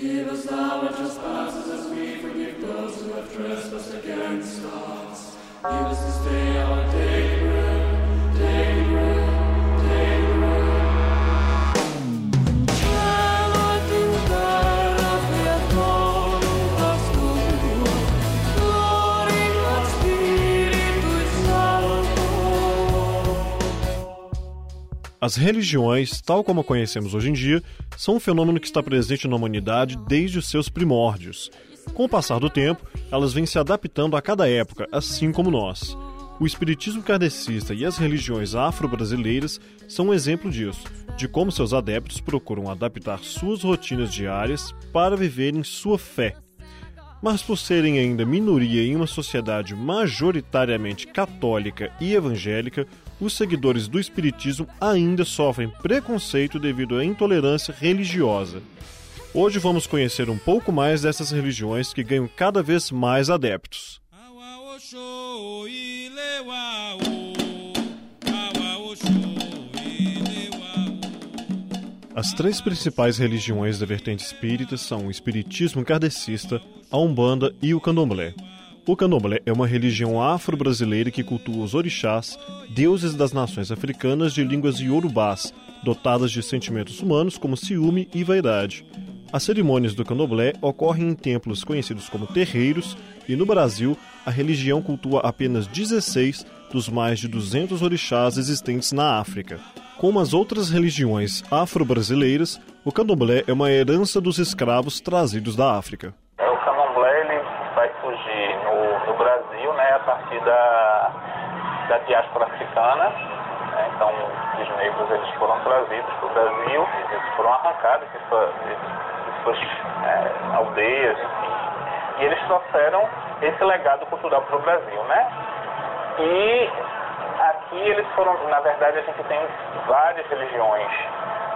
Forgive us our trespasses as we forgive those who have trespassed against us. Give us this day our daily As religiões, tal como a conhecemos hoje em dia, são um fenômeno que está presente na humanidade desde os seus primórdios. Com o passar do tempo, elas vêm se adaptando a cada época, assim como nós. O espiritismo kardecista e as religiões afro-brasileiras são um exemplo disso, de como seus adeptos procuram adaptar suas rotinas diárias para viverem sua fé. Mas por serem ainda minoria em uma sociedade majoritariamente católica e evangélica, os seguidores do Espiritismo ainda sofrem preconceito devido à intolerância religiosa. Hoje vamos conhecer um pouco mais dessas religiões que ganham cada vez mais adeptos. As três principais religiões da vertente espírita são o Espiritismo kardecista, a Umbanda e o Candomblé. O Candomblé é uma religião afro-brasileira que cultua os orixás, deuses das nações africanas de línguas iorubás, dotadas de sentimentos humanos como ciúme e vaidade. As cerimônias do Candomblé ocorrem em templos conhecidos como terreiros e no Brasil a religião cultua apenas 16 dos mais de 200 orixás existentes na África. Como as outras religiões afro-brasileiras, o Candomblé é uma herança dos escravos trazidos da África. É, o candomblé ele vai surgir no, no Brasil né, a partir da, da diáspora africana. né, então, os negros eles foram trazidos para o Brasil, eles foram arrancados de, sua, de, suas é, aldeias. E eles trouxeram esse legado cultural para o Brasil, né? E aqui eles foram, na verdade, a gente tem várias religiões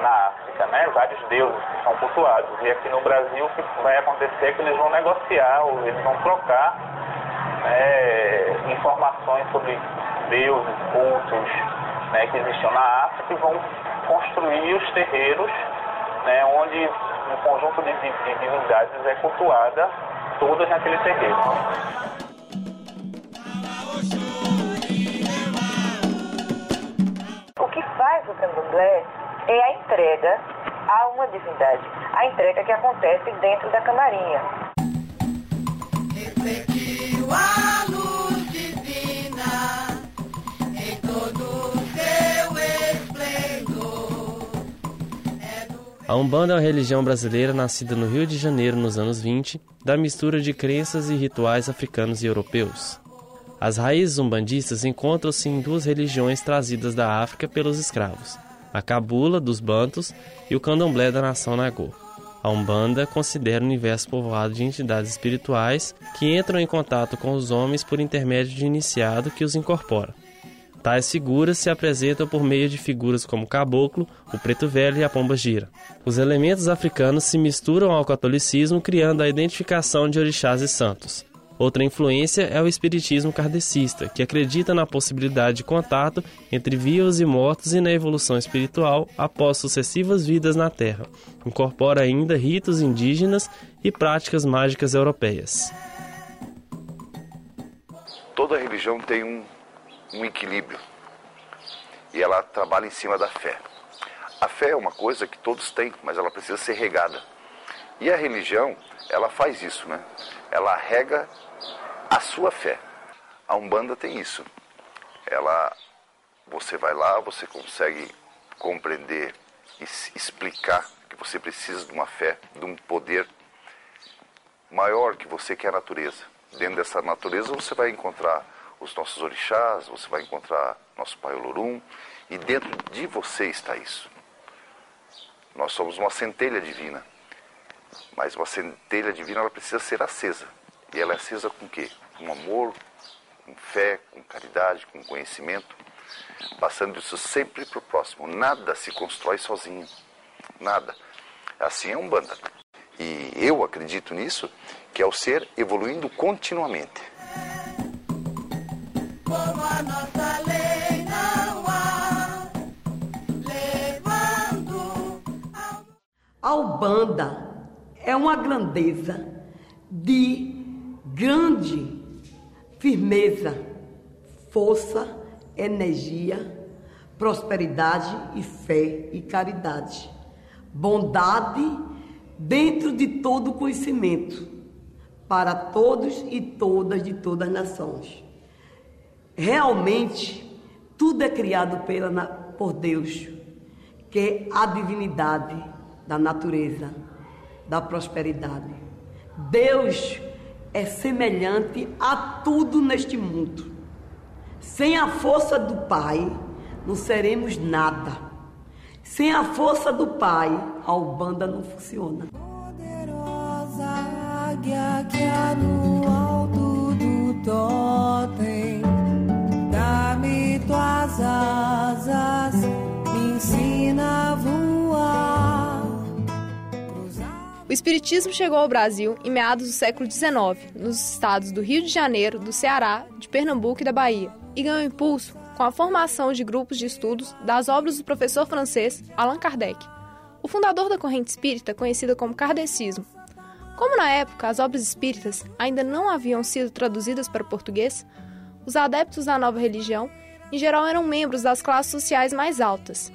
na África, né? Vários deuses que são cultuados. E aqui no Brasil o que vai acontecer é que eles vão negociar, ou eles vão trocar né, informações sobre deuses, cultos né, que existiam na África e vão construir os terreiros né, onde um conjunto de, de, de divindades é cultuada todas naquele terreiro. O que faz o candomblé é a entrega a uma divindade. A entrega que acontece dentro da camarinha. A Umbanda é uma religião brasileira nascida no Rio de Janeiro nos anos 20, da mistura de crenças e rituais africanos e europeus. As raízes umbandistas encontram-se em duas religiões trazidas da África pelos escravos, a Cabula, dos Bantos, e o Candomblé da nação Nagô. A Umbanda considera o universo povoado de entidades espirituais que entram em contato com os homens por intermédio de iniciado que os incorpora. Tais figuras se apresentam por meio de figuras como o caboclo, o preto velho e a pomba gira. Os elementos africanos se misturam ao catolicismo, criando a identificação de orixás e santos. Outra influência é o espiritismo kardecista, que acredita na possibilidade de contato entre vivos e mortos e na evolução espiritual após sucessivas vidas na Terra. Incorpora ainda ritos indígenas e práticas mágicas europeias. toda religião tem um, um equilíbrio e ela trabalha em cima da fé. A fé é uma coisa que todos têm, mas ela precisa ser regada. E a religião, ela faz isso, né? Ela rega a sua fé. A Umbanda tem isso. Ela, você vai lá, você consegue compreender e explicar que você precisa de uma fé, de um poder maior que você que é a natureza. Dentro dessa natureza você vai encontrar os nossos orixás, você vai encontrar nosso Pai Olorum, e dentro de você está isso. Nós somos uma centelha divina, mas uma centelha divina ela precisa ser acesa. E ela é acesa com quê? Com amor, com fé, com caridade, com conhecimento, passando isso sempre para o próximo. Nada se constrói sozinho, nada. Assim é um banda. E eu acredito nisso, que é o ser evoluindo continuamente. A Ubanda é uma grandeza de grande firmeza, força, energia, prosperidade e fé e caridade, bondade dentro de todo conhecimento para todos e todas de todas as nações. Realmente, tudo é criado pela, por Deus, que é a divindade da natureza, da prosperidade. Deus é semelhante a tudo neste mundo. Sem a força do Pai, não seremos nada. Sem a força do Pai, a Ubanda não funciona. Poderosa águia que há no alto do totem, dá-me tuas asas, me ensina O Espiritismo chegou ao Brasil em meados do século XIX, nos estados do Rio de Janeiro, do Ceará, de Pernambuco e da Bahia, e ganhou impulso com a formação de grupos de estudos das obras do professor francês Allan Kardec, o fundador da corrente espírita conhecida como kardecismo. Como na época as obras espíritas ainda não haviam sido traduzidas para o português, os adeptos da nova religião em geral eram membros das classes sociais mais altas.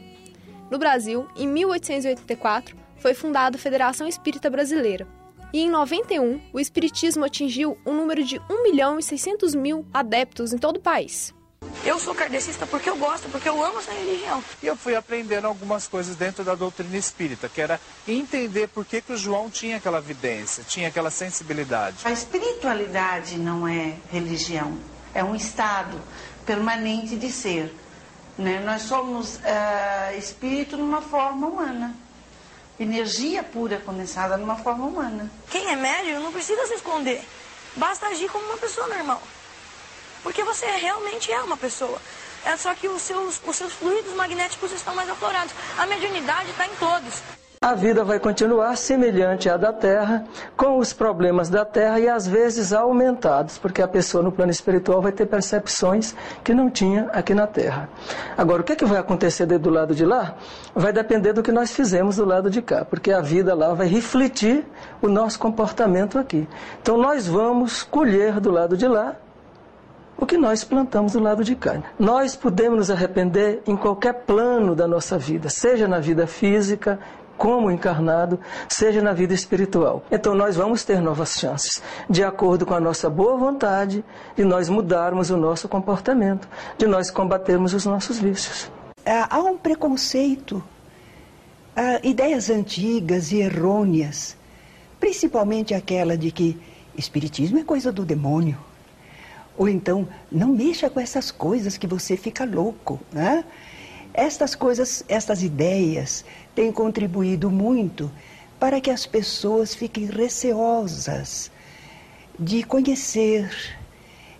No Brasil, em 1884, foi fundada a Federação Espírita Brasileira. E em 91, o Espiritismo atingiu um número de 1 milhão e 600 mil adeptos em todo o país. Eu sou kardecista porque eu gosto, porque eu amo essa religião. E eu fui aprendendo algumas coisas dentro da doutrina espírita, que era entender por que, que o João tinha aquela vidência, tinha aquela sensibilidade. A espiritualidade não é religião, é um estado permanente de ser. Né? Nós somos uh, espírito numa forma humana. Energia pura condensada numa forma humana. Quem é médium não precisa se esconder. Basta agir como uma pessoa normal. Porque você realmente é uma pessoa. É só que os seus, os seus fluidos magnéticos estão mais aflorados. A mediunidade está em todos. A vida vai continuar semelhante à da Terra, com os problemas da Terra e às vezes aumentados, porque a pessoa no plano espiritual vai ter percepções que não tinha aqui na Terra. Agora, o que, é que vai acontecer do lado de lá? Vai depender do que nós fizemos do lado de cá, porque a vida lá vai refletir o nosso comportamento aqui. Então, nós vamos colher do lado de lá o que nós plantamos do lado de cá. Nós podemos nos arrepender em qualquer plano da nossa vida, seja na vida física, como encarnado, seja na vida espiritual. Então nós vamos ter novas chances, de acordo com a nossa boa vontade, de nós mudarmos o nosso comportamento, de nós combatermos os nossos vícios. Há um preconceito, há ideias antigas e errôneas, principalmente aquela de que espiritismo é coisa do demônio. Ou então, não mexa com essas coisas que você fica louco, né? Estas coisas, estas ideias têm contribuído muito para que as pessoas fiquem receosas de conhecer,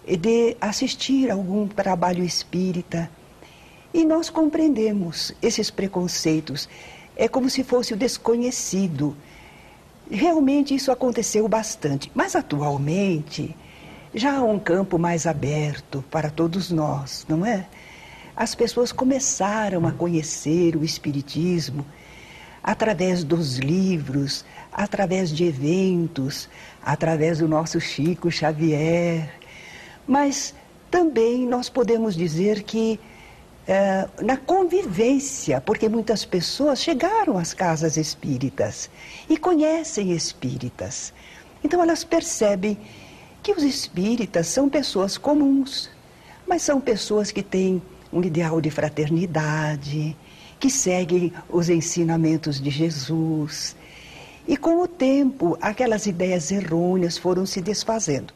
de assistir algum trabalho espírita. E nós compreendemos esses preconceitos. É como se fosse o desconhecido. Realmente isso aconteceu bastante. Mas atualmente já há um campo mais aberto para todos nós, não é? As pessoas começaram a conhecer o Espiritismo através dos livros, através de eventos, através do nosso Chico Xavier. Mas também nós podemos dizer que é, na convivência, porque muitas pessoas chegaram às casas espíritas e conhecem espíritas. Então elas percebem que os espíritas são pessoas comuns, mas são pessoas que têm um ideal de fraternidade, que seguem os ensinamentos de Jesus. E com o tempo, aquelas ideias errôneas foram se desfazendo.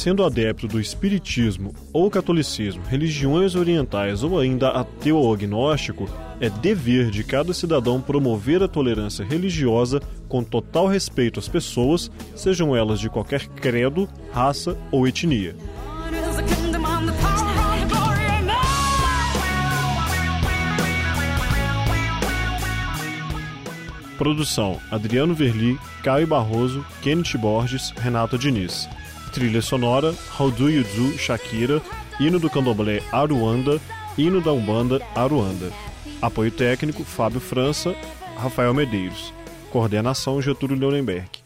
Sendo adepto do espiritismo ou catolicismo, religiões orientais ou ainda ateu ou agnóstico, é dever de cada cidadão promover a tolerância religiosa com total respeito às pessoas, sejam elas de qualquer credo, raça ou etnia. Produção: Adriano Verli, Caio Barroso, Kenneth Borges, Renata Diniz. Trilha sonora: How Do You Do, Shakira, hino do candomblé Aruanda, hino da Umbanda Aruanda. Apoio técnico Fábio França, Rafael Medeiros. Coordenação Getúlio Leonenberg.